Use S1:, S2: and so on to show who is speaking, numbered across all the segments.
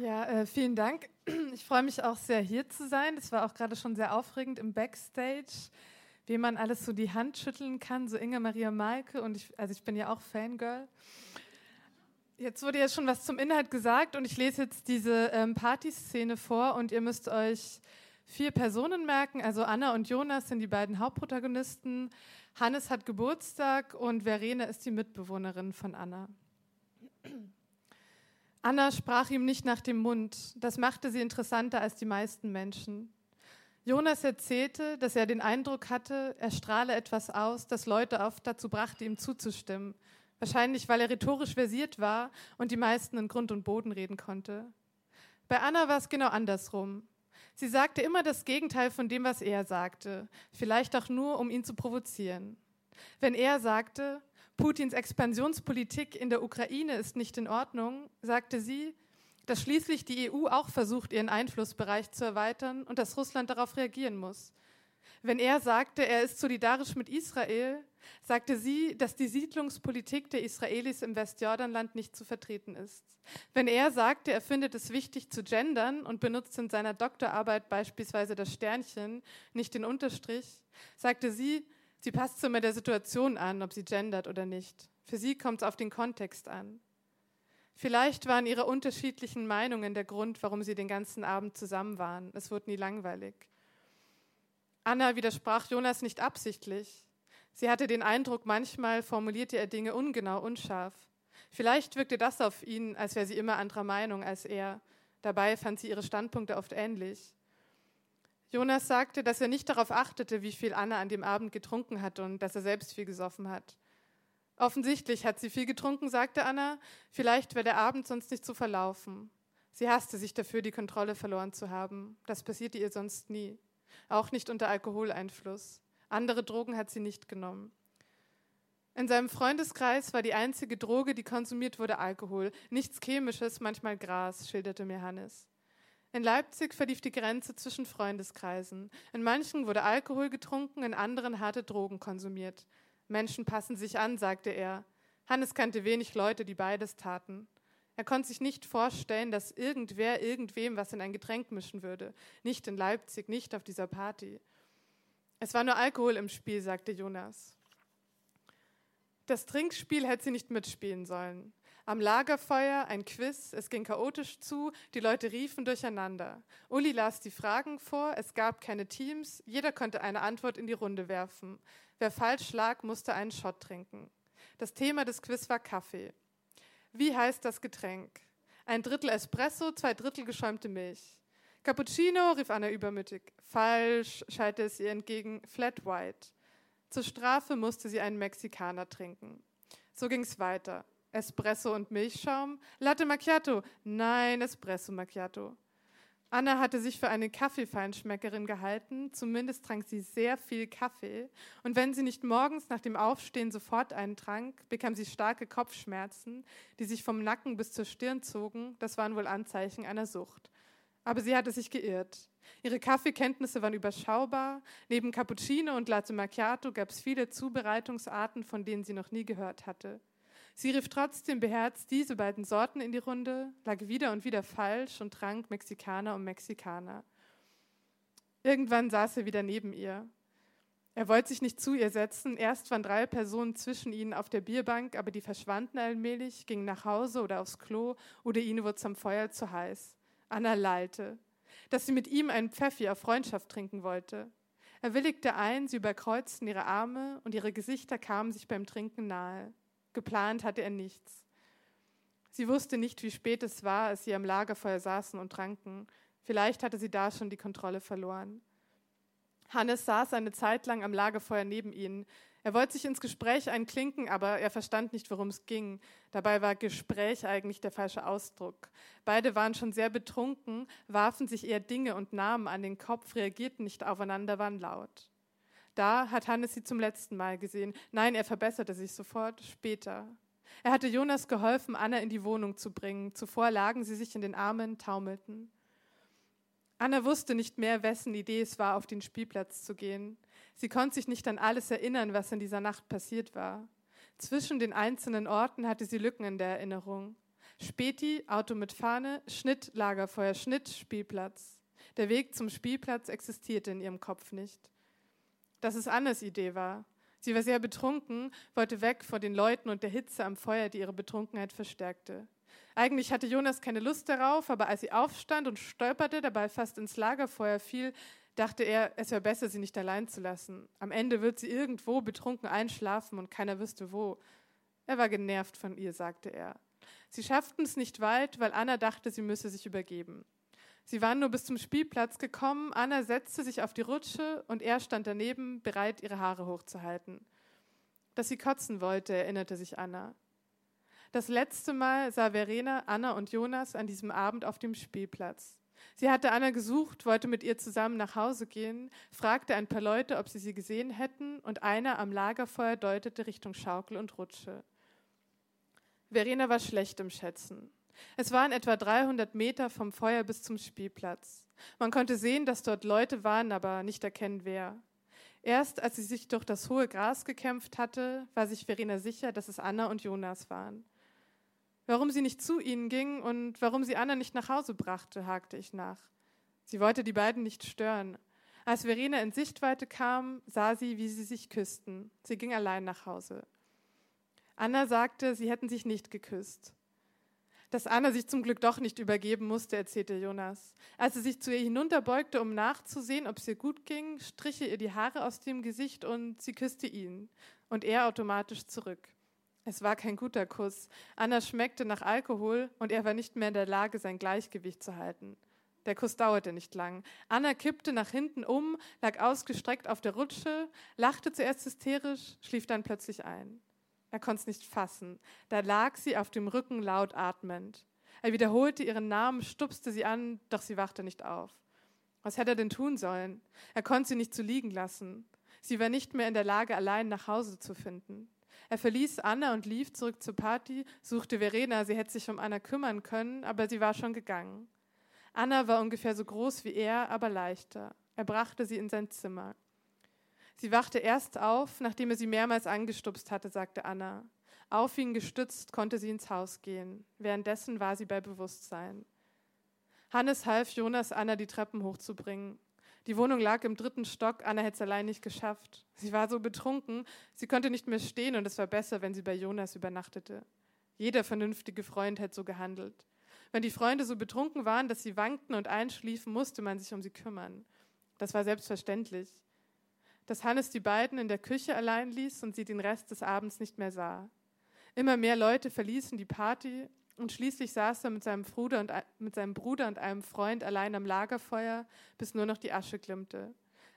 S1: Ja, äh, vielen Dank. Ich freue mich auch sehr, hier zu sein. Das war auch gerade schon sehr aufregend im Backstage, wie man alles so die Hand schütteln kann, so Inge Maria Malke und ich, also ich bin ja auch Fangirl. Jetzt wurde ja schon was zum Inhalt gesagt und ich lese jetzt diese ähm, Partyszene vor und ihr müsst euch vier Personen merken. Also Anna und Jonas sind die beiden Hauptprotagonisten. Hannes hat Geburtstag und Verena ist die Mitbewohnerin von Anna. Anna sprach ihm nicht nach dem Mund. Das machte sie interessanter als die meisten Menschen. Jonas erzählte, dass er den Eindruck hatte, er strahle etwas aus, das Leute oft dazu brachte, ihm zuzustimmen. Wahrscheinlich, weil er rhetorisch versiert war und die meisten in Grund und Boden reden konnte. Bei Anna war es genau andersrum. Sie sagte immer das Gegenteil von dem, was er sagte, vielleicht auch nur, um ihn zu provozieren. Wenn er sagte, Putins Expansionspolitik in der Ukraine ist nicht in Ordnung, sagte sie, dass schließlich die EU auch versucht, ihren Einflussbereich zu erweitern und dass Russland darauf reagieren muss. Wenn er sagte, er ist solidarisch mit Israel, sagte sie, dass die Siedlungspolitik der Israelis im Westjordanland nicht zu vertreten ist. Wenn er sagte, er findet es wichtig zu gendern und benutzt in seiner Doktorarbeit beispielsweise das Sternchen, nicht den Unterstrich, sagte sie, Sie passt immer der Situation an, ob sie gendert oder nicht. Für sie kommt es auf den Kontext an. Vielleicht waren ihre unterschiedlichen Meinungen der Grund, warum sie den ganzen Abend zusammen waren. Es wurde nie langweilig. Anna widersprach Jonas nicht absichtlich. Sie hatte den Eindruck, manchmal formulierte er Dinge ungenau, unscharf. Vielleicht wirkte das auf ihn, als wäre sie immer anderer Meinung als er. Dabei fand sie ihre Standpunkte oft ähnlich. Jonas sagte, dass er nicht darauf achtete, wie viel Anna an dem Abend getrunken hat und dass er selbst viel gesoffen hat. Offensichtlich hat sie viel getrunken, sagte Anna. Vielleicht wäre der Abend sonst nicht so verlaufen. Sie hasste sich dafür, die Kontrolle verloren zu haben. Das passierte ihr sonst nie. Auch nicht unter Alkoholeinfluss. Andere Drogen hat sie nicht genommen. In seinem Freundeskreis war die einzige Droge, die konsumiert wurde, Alkohol. Nichts Chemisches, manchmal Gras, schilderte mir Hannes. In Leipzig verlief die Grenze zwischen Freundeskreisen. In manchen wurde Alkohol getrunken, in anderen harte Drogen konsumiert. Menschen passen sich an, sagte er. Hannes kannte wenig Leute, die beides taten. Er konnte sich nicht vorstellen, dass irgendwer irgendwem was in ein Getränk mischen würde. Nicht in Leipzig, nicht auf dieser Party. Es war nur Alkohol im Spiel, sagte Jonas. Das Trinkspiel hätte sie nicht mitspielen sollen. Am Lagerfeuer ein Quiz, es ging chaotisch zu, die Leute riefen durcheinander. Uli las die Fragen vor, es gab keine Teams, jeder konnte eine Antwort in die Runde werfen. Wer falsch lag, musste einen Shot trinken. Das Thema des Quiz war Kaffee. Wie heißt das Getränk? Ein Drittel Espresso, zwei Drittel geschäumte Milch. Cappuccino, rief Anna übermütig. Falsch, schallte es ihr entgegen, Flat White. Zur Strafe musste sie einen Mexikaner trinken. So ging es weiter. Espresso und Milchschaum? Latte Macchiato? Nein, Espresso Macchiato. Anna hatte sich für eine Kaffeefeinschmeckerin gehalten, zumindest trank sie sehr viel Kaffee, und wenn sie nicht morgens nach dem Aufstehen sofort einen trank, bekam sie starke Kopfschmerzen, die sich vom Nacken bis zur Stirn zogen, das waren wohl Anzeichen einer Sucht. Aber sie hatte sich geirrt. Ihre Kaffeekenntnisse waren überschaubar, neben Cappuccino und Latte Macchiato gab es viele Zubereitungsarten, von denen sie noch nie gehört hatte. Sie rief trotzdem beherzt diese beiden Sorten in die Runde, lag wieder und wieder falsch und trank Mexikaner um Mexikaner. Irgendwann saß er wieder neben ihr. Er wollte sich nicht zu ihr setzen. Erst waren drei Personen zwischen ihnen auf der Bierbank, aber die verschwanden allmählich, gingen nach Hause oder aufs Klo oder ihnen wurde zum Feuer zu heiß. Anna lallte, dass sie mit ihm einen Pfeffi auf Freundschaft trinken wollte. Er willigte ein, sie überkreuzten ihre Arme und ihre Gesichter kamen sich beim Trinken nahe. Geplant hatte er nichts. Sie wusste nicht, wie spät es war, als sie am Lagerfeuer saßen und tranken. Vielleicht hatte sie da schon die Kontrolle verloren. Hannes saß eine Zeit lang am Lagerfeuer neben ihnen. Er wollte sich ins Gespräch einklinken, aber er verstand nicht, worum es ging. Dabei war Gespräch eigentlich der falsche Ausdruck. Beide waren schon sehr betrunken, warfen sich eher Dinge und Namen an den Kopf, reagierten nicht aufeinander, waren laut. Da hat Hannes sie zum letzten Mal gesehen. Nein, er verbesserte sich sofort, später. Er hatte Jonas geholfen, Anna in die Wohnung zu bringen. Zuvor lagen sie sich in den Armen, taumelten. Anna wusste nicht mehr, wessen Idee es war, auf den Spielplatz zu gehen. Sie konnte sich nicht an alles erinnern, was in dieser Nacht passiert war. Zwischen den einzelnen Orten hatte sie Lücken in der Erinnerung. Späti, Auto mit Fahne, Schnitt, Lagerfeuer, Schnitt, Spielplatz. Der Weg zum Spielplatz existierte in ihrem Kopf nicht. Dass es Annes Idee war. Sie war sehr betrunken, wollte weg vor den Leuten und der Hitze am Feuer, die ihre Betrunkenheit verstärkte. Eigentlich hatte Jonas keine Lust darauf, aber als sie aufstand und stolperte, dabei fast ins Lagerfeuer fiel, dachte er, es wäre besser, sie nicht allein zu lassen. Am Ende wird sie irgendwo betrunken einschlafen und keiner wüsste wo. Er war genervt von ihr, sagte er. Sie schafften es nicht weit, weil Anna dachte, sie müsse sich übergeben. Sie waren nur bis zum Spielplatz gekommen. Anna setzte sich auf die Rutsche und er stand daneben, bereit, ihre Haare hochzuhalten. Dass sie kotzen wollte, erinnerte sich Anna. Das letzte Mal sah Verena, Anna und Jonas an diesem Abend auf dem Spielplatz. Sie hatte Anna gesucht, wollte mit ihr zusammen nach Hause gehen, fragte ein paar Leute, ob sie sie gesehen hätten, und einer am Lagerfeuer deutete Richtung Schaukel und Rutsche. Verena war schlecht im Schätzen. Es waren etwa 300 Meter vom Feuer bis zum Spielplatz. Man konnte sehen, dass dort Leute waren, aber nicht erkennen, wer. Erst als sie sich durch das hohe Gras gekämpft hatte, war sich Verena sicher, dass es Anna und Jonas waren. Warum sie nicht zu ihnen ging und warum sie Anna nicht nach Hause brachte, hakte ich nach. Sie wollte die beiden nicht stören. Als Verena in Sichtweite kam, sah sie, wie sie sich küssten. Sie ging allein nach Hause. Anna sagte, sie hätten sich nicht geküsst dass Anna sich zum Glück doch nicht übergeben musste, erzählte Jonas. Als er sich zu ihr hinunterbeugte, um nachzusehen, ob es ihr gut ging, strich er ihr die Haare aus dem Gesicht und sie küsste ihn und er automatisch zurück. Es war kein guter Kuss. Anna schmeckte nach Alkohol und er war nicht mehr in der Lage, sein Gleichgewicht zu halten. Der Kuss dauerte nicht lang. Anna kippte nach hinten um, lag ausgestreckt auf der Rutsche, lachte zuerst hysterisch, schlief dann plötzlich ein. Er konnte es nicht fassen. Da lag sie auf dem Rücken laut atmend. Er wiederholte ihren Namen, stupste sie an, doch sie wachte nicht auf. Was hätte er denn tun sollen? Er konnte sie nicht zu liegen lassen. Sie war nicht mehr in der Lage, allein nach Hause zu finden. Er verließ Anna und lief zurück zur Party, suchte Verena, sie hätte sich um Anna kümmern können, aber sie war schon gegangen. Anna war ungefähr so groß wie er, aber leichter. Er brachte sie in sein Zimmer. Sie wachte erst auf, nachdem er sie mehrmals angestupst hatte, sagte Anna. Auf ihn gestützt konnte sie ins Haus gehen. Währenddessen war sie bei Bewusstsein. Hannes half Jonas, Anna die Treppen hochzubringen. Die Wohnung lag im dritten Stock, Anna hätte es allein nicht geschafft. Sie war so betrunken, sie konnte nicht mehr stehen und es war besser, wenn sie bei Jonas übernachtete. Jeder vernünftige Freund hätte so gehandelt. Wenn die Freunde so betrunken waren, dass sie wankten und einschliefen, musste man sich um sie kümmern. Das war selbstverständlich dass Hannes die beiden in der Küche allein ließ und sie den Rest des Abends nicht mehr sah. Immer mehr Leute verließen die Party und schließlich saß er mit seinem, Bruder und, mit seinem Bruder und einem Freund allein am Lagerfeuer, bis nur noch die Asche glimmte.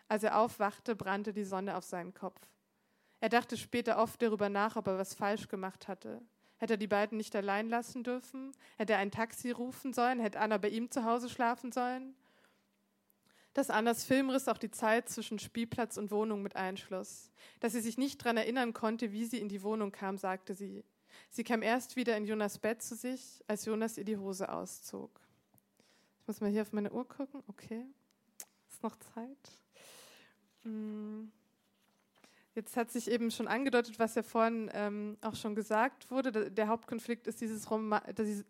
S1: Als er aufwachte, brannte die Sonne auf seinen Kopf. Er dachte später oft darüber nach, ob er was falsch gemacht hatte. Hätte er die beiden nicht allein lassen dürfen? Hätte er ein Taxi rufen sollen? Hätte Anna bei ihm zu Hause schlafen sollen? Dass Annas Filmriss auch die Zeit zwischen Spielplatz und Wohnung mit einschloss. Dass sie sich nicht daran erinnern konnte, wie sie in die Wohnung kam, sagte sie. Sie kam erst wieder in Jonas Bett zu sich, als Jonas ihr die Hose auszog. Ich muss mal hier auf meine Uhr gucken. Okay, ist noch Zeit. Hm. Jetzt hat sich eben schon angedeutet, was ja vorhin ähm, auch schon gesagt wurde. Der Hauptkonflikt ist dieses, Roma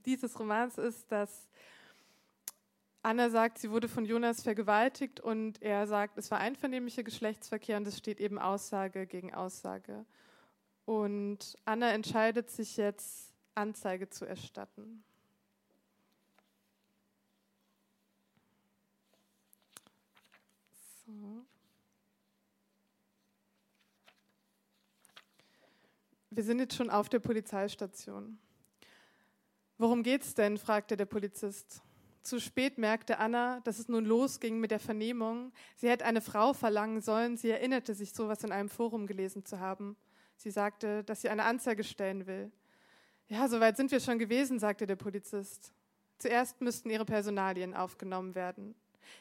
S1: dieses Romans ist, dass Anna sagt, sie wurde von Jonas vergewaltigt und er sagt, es war einvernehmlicher Geschlechtsverkehr und es steht eben Aussage gegen Aussage. Und Anna entscheidet sich jetzt, Anzeige zu erstatten. So. Wir sind jetzt schon auf der Polizeistation. Worum geht's denn? fragte der Polizist. Zu spät merkte Anna, dass es nun losging mit der Vernehmung. Sie hätte eine Frau verlangen sollen. Sie erinnerte sich, sowas in einem Forum gelesen zu haben. Sie sagte, dass sie eine Anzeige stellen will. Ja, soweit sind wir schon gewesen, sagte der Polizist. Zuerst müssten ihre Personalien aufgenommen werden.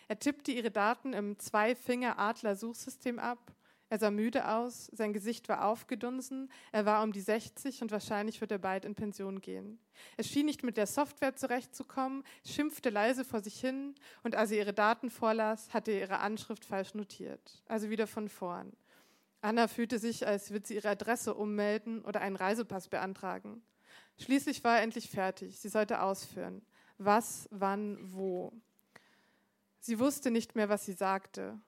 S1: Er tippte ihre Daten im Zwei-Finger-Adler-Suchsystem ab er sah müde aus, sein Gesicht war aufgedunsen, er war um die 60 und wahrscheinlich wird er bald in Pension gehen. Er schien nicht mit der Software zurechtzukommen, schimpfte leise vor sich hin und als er ihre Daten vorlas, hatte er ihre Anschrift falsch notiert. Also wieder von vorn. Anna fühlte sich, als würde sie ihre Adresse ummelden oder einen Reisepass beantragen. Schließlich war er endlich fertig. Sie sollte ausführen. Was, wann, wo. Sie wusste nicht mehr, was sie sagte.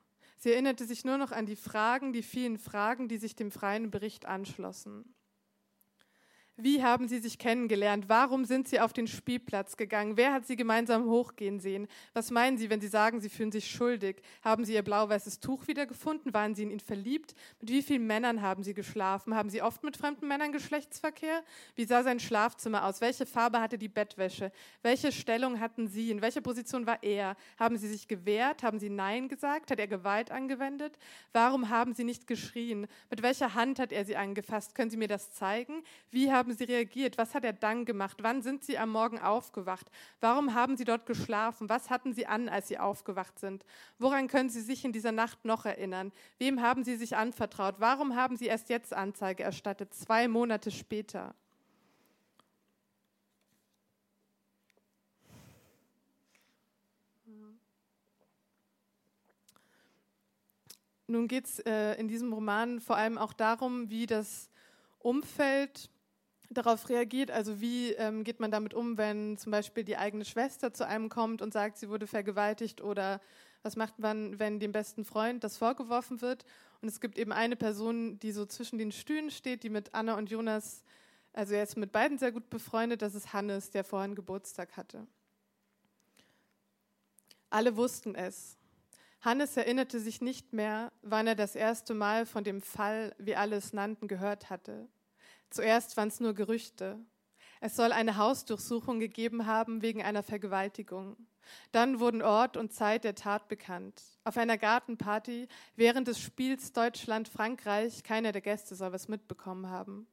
S1: Sie erinnerte sich nur noch an die Fragen, die vielen Fragen, die sich dem freien Bericht anschlossen. Wie haben sie sich kennengelernt? Warum sind sie auf den Spielplatz gegangen? Wer hat sie gemeinsam hochgehen sehen? Was meinen Sie, wenn Sie sagen, Sie fühlen sich schuldig? Haben Sie Ihr blau-weißes Tuch wiedergefunden? Waren Sie in ihn verliebt? Mit wie vielen Männern haben Sie geschlafen? Haben Sie oft mit fremden Männern Geschlechtsverkehr? Wie sah sein Schlafzimmer aus? Welche Farbe hatte die Bettwäsche? Welche Stellung hatten Sie? In welcher Position war er? Haben Sie sich gewehrt? Haben Sie Nein gesagt? Hat er Gewalt angewendet? Warum haben Sie nicht geschrien? Mit welcher Hand hat er Sie angefasst? Können Sie mir das zeigen? Wie haben haben Sie reagiert? Was hat er dann gemacht? Wann sind Sie am Morgen aufgewacht? Warum haben Sie dort geschlafen? Was hatten Sie an, als Sie aufgewacht sind? Woran können Sie sich in dieser Nacht noch erinnern? Wem haben Sie sich anvertraut? Warum haben Sie erst jetzt Anzeige erstattet, zwei Monate später? Nun geht es äh, in diesem Roman vor allem auch darum, wie das Umfeld darauf reagiert? Also wie ähm, geht man damit um, wenn zum Beispiel die eigene Schwester zu einem kommt und sagt, sie wurde vergewaltigt oder was macht man, wenn dem besten Freund das vorgeworfen wird? Und es gibt eben eine Person, die so zwischen den Stühlen steht, die mit Anna und Jonas, also er ist mit beiden sehr gut befreundet, das ist Hannes, der vorhin Geburtstag hatte. Alle wussten es. Hannes erinnerte sich nicht mehr, wann er das erste Mal von dem Fall, wie alle es nannten, gehört hatte. Zuerst waren es nur Gerüchte. Es soll eine Hausdurchsuchung gegeben haben wegen einer Vergewaltigung. Dann wurden Ort und Zeit der Tat bekannt. Auf einer Gartenparty während des Spiels Deutschland-Frankreich, keiner der Gäste soll was mitbekommen haben.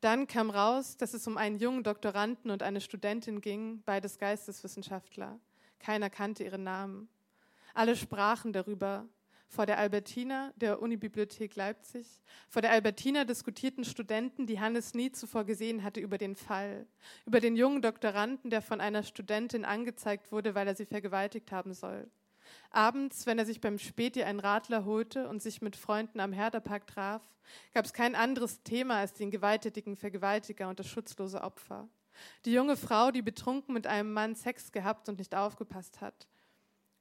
S1: Dann kam raus, dass es um einen jungen Doktoranden und eine Studentin ging, beides Geisteswissenschaftler. Keiner kannte ihren Namen. Alle sprachen darüber, vor der Albertina der Unibibliothek Leipzig. Vor der Albertina diskutierten Studenten, die Hannes nie zuvor gesehen hatte, über den Fall, über den jungen Doktoranden, der von einer Studentin angezeigt wurde, weil er sie vergewaltigt haben soll. Abends, wenn er sich beim Späti einen Radler holte und sich mit Freunden am Herderpark traf, gab es kein anderes Thema als den gewalttätigen Vergewaltiger und das schutzlose Opfer. Die junge Frau, die betrunken mit einem Mann Sex gehabt und nicht aufgepasst hat.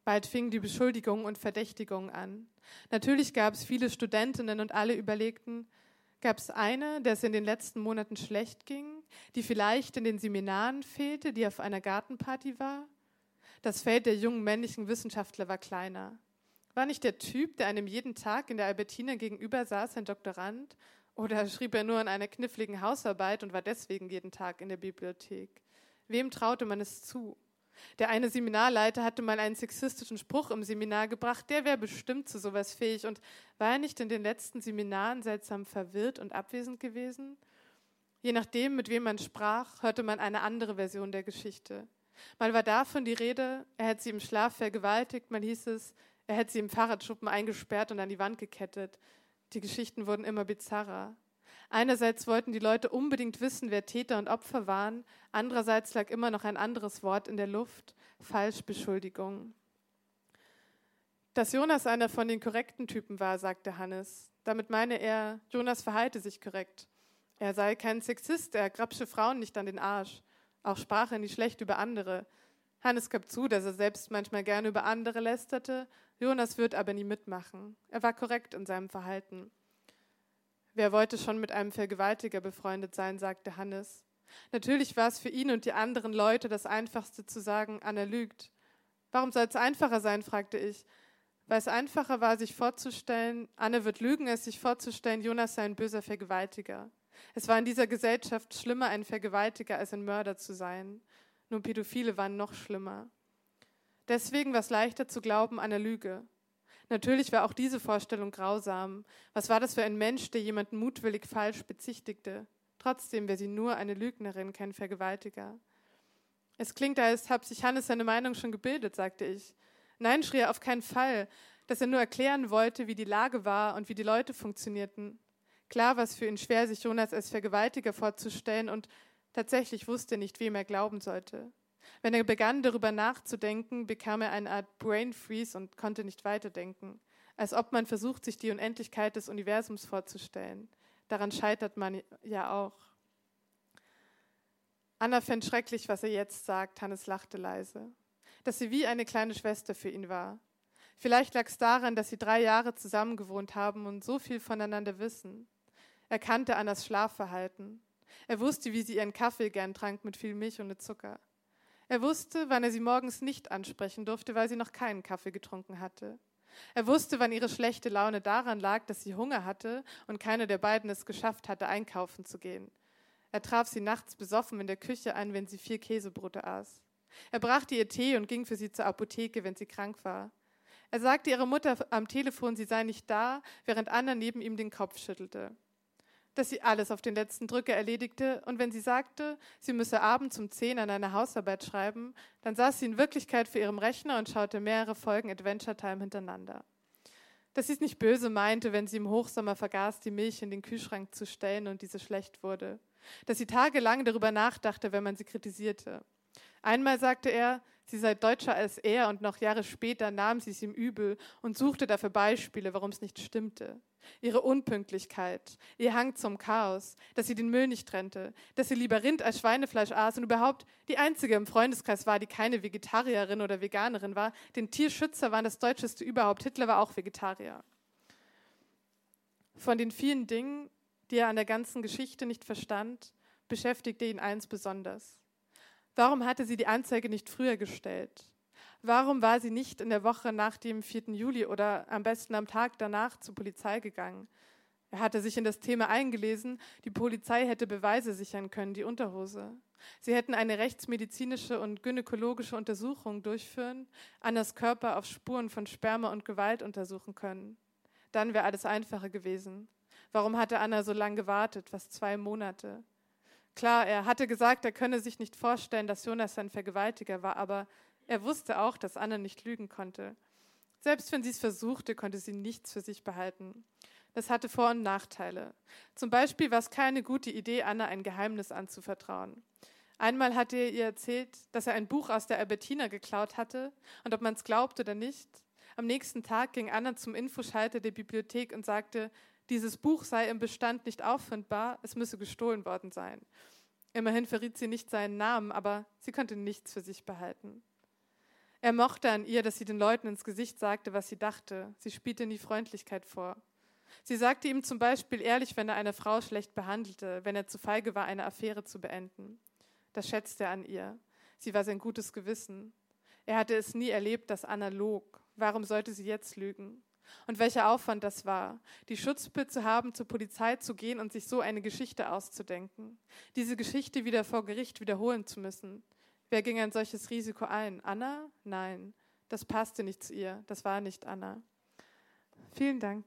S1: Bald fingen die Beschuldigungen und Verdächtigungen an. Natürlich gab es viele Studentinnen und alle überlegten, gab es eine, der es in den letzten Monaten schlecht ging, die vielleicht in den Seminaren fehlte, die auf einer Gartenparty war? Das Feld der jungen männlichen Wissenschaftler war kleiner. War nicht der Typ, der einem jeden Tag in der Albertina gegenüber saß, ein Doktorand? Oder schrieb er nur an einer kniffligen Hausarbeit und war deswegen jeden Tag in der Bibliothek? Wem traute man es zu? Der eine Seminarleiter hatte mal einen sexistischen Spruch im Seminar gebracht, der wäre bestimmt zu sowas fähig. Und war er nicht in den letzten Seminaren seltsam verwirrt und abwesend gewesen? Je nachdem, mit wem man sprach, hörte man eine andere Version der Geschichte. Mal war davon die Rede, er hätte sie im Schlaf vergewaltigt, mal hieß es, er hätte sie im Fahrradschuppen eingesperrt und an die Wand gekettet. Die Geschichten wurden immer bizarrer. Einerseits wollten die Leute unbedingt wissen, wer Täter und Opfer waren, andererseits lag immer noch ein anderes Wort in der Luft, Falschbeschuldigung. Dass Jonas einer von den korrekten Typen war, sagte Hannes. Damit meine er, Jonas verhalte sich korrekt. Er sei kein Sexist, er grapsche Frauen nicht an den Arsch. Auch sprach er nicht schlecht über andere. Hannes gab zu, dass er selbst manchmal gerne über andere lästerte. Jonas wird aber nie mitmachen. Er war korrekt in seinem Verhalten. Wer wollte schon mit einem Vergewaltiger befreundet sein, sagte Hannes. Natürlich war es für ihn und die anderen Leute das Einfachste zu sagen, Anna lügt. Warum soll es einfacher sein, fragte ich. Weil es einfacher war, sich vorzustellen, Anne wird lügen, als sich vorzustellen, Jonas sei ein böser Vergewaltiger. Es war in dieser Gesellschaft schlimmer, ein Vergewaltiger als ein Mörder zu sein. Nur Pädophile waren noch schlimmer. Deswegen war es leichter zu glauben, Anna lüge. Natürlich war auch diese Vorstellung grausam. Was war das für ein Mensch, der jemanden mutwillig falsch bezichtigte? Trotzdem wäre sie nur eine Lügnerin, kein Vergewaltiger. Es klingt, als habe sich Hannes seine Meinung schon gebildet, sagte ich. Nein, schrie er auf keinen Fall, dass er nur erklären wollte, wie die Lage war und wie die Leute funktionierten. Klar war es für ihn schwer, sich Jonas als Vergewaltiger vorzustellen und tatsächlich wusste nicht, wem er glauben sollte. Wenn er begann, darüber nachzudenken, bekam er eine Art Brain Freeze und konnte nicht weiterdenken. Als ob man versucht, sich die Unendlichkeit des Universums vorzustellen. Daran scheitert man ja auch. Anna fand schrecklich, was er jetzt sagt. Hannes lachte leise. Dass sie wie eine kleine Schwester für ihn war. Vielleicht lag es daran, dass sie drei Jahre zusammengewohnt haben und so viel voneinander wissen. Er kannte Annas Schlafverhalten. Er wusste, wie sie ihren Kaffee gern trank mit viel Milch ohne Zucker. Er wusste, wann er sie morgens nicht ansprechen durfte, weil sie noch keinen Kaffee getrunken hatte. Er wusste, wann ihre schlechte Laune daran lag, dass sie Hunger hatte und keiner der beiden es geschafft hatte, einkaufen zu gehen. Er traf sie nachts besoffen in der Küche ein, wenn sie vier Käsebrote aß. Er brachte ihr Tee und ging für sie zur Apotheke, wenn sie krank war. Er sagte ihrer Mutter am Telefon, sie sei nicht da, während Anna neben ihm den Kopf schüttelte. Dass sie alles auf den letzten Drücker erledigte und wenn sie sagte, sie müsse abends um zehn an einer Hausarbeit schreiben, dann saß sie in Wirklichkeit vor ihrem Rechner und schaute mehrere Folgen Adventure Time hintereinander. Dass sie es nicht böse meinte, wenn sie im Hochsommer vergaß, die Milch in den Kühlschrank zu stellen und diese schlecht wurde. Dass sie tagelang darüber nachdachte, wenn man sie kritisierte. Einmal sagte er, sie sei deutscher als er und noch Jahre später nahm sie es ihm übel und suchte dafür Beispiele, warum es nicht stimmte. Ihre Unpünktlichkeit, ihr Hang zum Chaos, dass sie den Müll nicht trennte, dass sie lieber Rind als Schweinefleisch aß und überhaupt die einzige im Freundeskreis war, die keine Vegetarierin oder Veganerin war. Denn Tierschützer waren das Deutscheste überhaupt. Hitler war auch Vegetarier. Von den vielen Dingen, die er an der ganzen Geschichte nicht verstand, beschäftigte ihn eins besonders. Warum hatte sie die Anzeige nicht früher gestellt? Warum war sie nicht in der Woche nach dem 4. Juli oder am besten am Tag danach zur Polizei gegangen? Er hatte sich in das Thema eingelesen, die Polizei hätte Beweise sichern können, die Unterhose. Sie hätten eine rechtsmedizinische und gynäkologische Untersuchung durchführen, Annas Körper auf Spuren von Sperma und Gewalt untersuchen können. Dann wäre alles einfacher gewesen. Warum hatte Anna so lange gewartet, fast zwei Monate? Klar, er hatte gesagt, er könne sich nicht vorstellen, dass Jonas ein Vergewaltiger war, aber er wusste auch, dass Anna nicht lügen konnte. Selbst wenn sie es versuchte, konnte sie nichts für sich behalten. Das hatte Vor- und Nachteile. Zum Beispiel war es keine gute Idee, Anna ein Geheimnis anzuvertrauen. Einmal hatte er ihr erzählt, dass er ein Buch aus der Albertina geklaut hatte und ob man es glaubt oder nicht. Am nächsten Tag ging Anna zum Infoschalter der Bibliothek und sagte, dieses Buch sei im Bestand nicht auffindbar, es müsse gestohlen worden sein. Immerhin verriet sie nicht seinen Namen, aber sie konnte nichts für sich behalten. Er mochte an ihr, dass sie den Leuten ins Gesicht sagte, was sie dachte. Sie spielte nie Freundlichkeit vor. Sie sagte ihm zum Beispiel ehrlich, wenn er eine Frau schlecht behandelte, wenn er zu feige war, eine Affäre zu beenden. Das schätzte er an ihr. Sie war sein gutes Gewissen. Er hatte es nie erlebt, dass Anna log. Warum sollte sie jetzt lügen? Und welcher Aufwand das war, die Schutzbild zu haben, zur Polizei zu gehen und sich so eine Geschichte auszudenken, diese Geschichte wieder vor Gericht wiederholen zu müssen. Wer ging ein solches Risiko ein? Anna? Nein, das passte nicht zu ihr, das war nicht Anna. Vielen Dank.